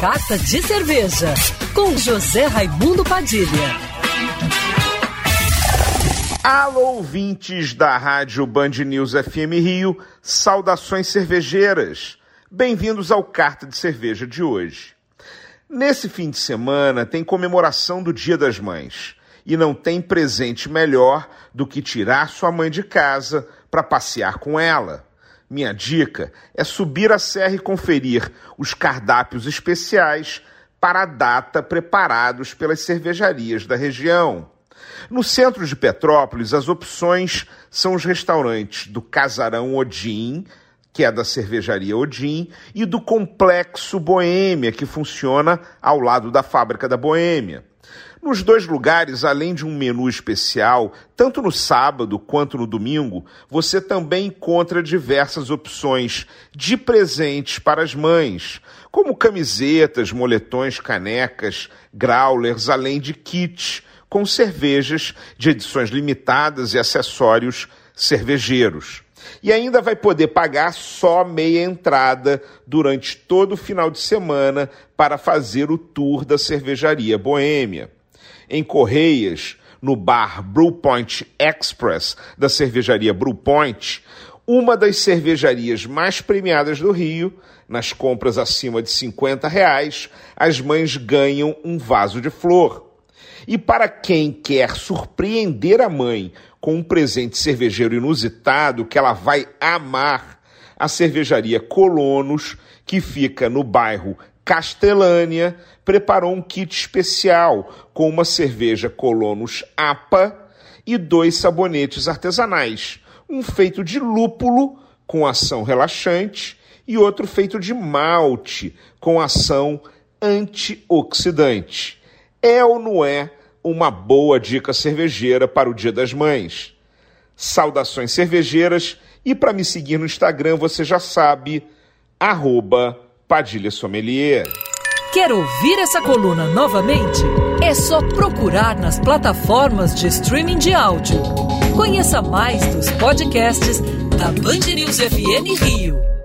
Carta de Cerveja, com José Raimundo Padilha. Alô, ouvintes da Rádio Band News FM Rio, saudações cervejeiras. Bem-vindos ao Carta de Cerveja de hoje. Nesse fim de semana tem comemoração do Dia das Mães e não tem presente melhor do que tirar sua mãe de casa para passear com ela. Minha dica é subir a serra e conferir os cardápios especiais para a data preparados pelas cervejarias da região. No centro de Petrópolis, as opções são os restaurantes do Casarão Odin, que é da cervejaria Odin, e do Complexo Boêmia, que funciona ao lado da Fábrica da Boêmia. Nos dois lugares, além de um menu especial, tanto no sábado quanto no domingo, você também encontra diversas opções de presentes para as mães, como camisetas, moletões, canecas, growlers, além de kits com cervejas de edições limitadas e acessórios cervejeiros. E ainda vai poder pagar só meia entrada durante todo o final de semana para fazer o tour da cervejaria Boêmia em Correias, no bar Brewpoint Express da cervejaria Brewpoint, uma das cervejarias mais premiadas do Rio, nas compras acima de 50 reais, as mães ganham um vaso de flor. E para quem quer surpreender a mãe com um presente cervejeiro inusitado que ela vai amar, a cervejaria Colonos, que fica no bairro Castelânia preparou um kit especial com uma cerveja Colonos APA e dois sabonetes artesanais, um feito de lúpulo com ação relaxante e outro feito de malte com ação antioxidante. É ou não é uma boa dica cervejeira para o Dia das Mães? Saudações cervejeiras e para me seguir no Instagram você já sabe, arroba Padilha Sommelier. Quer ouvir essa coluna novamente? É só procurar nas plataformas de streaming de áudio. Conheça mais dos podcasts da Band News FM Rio.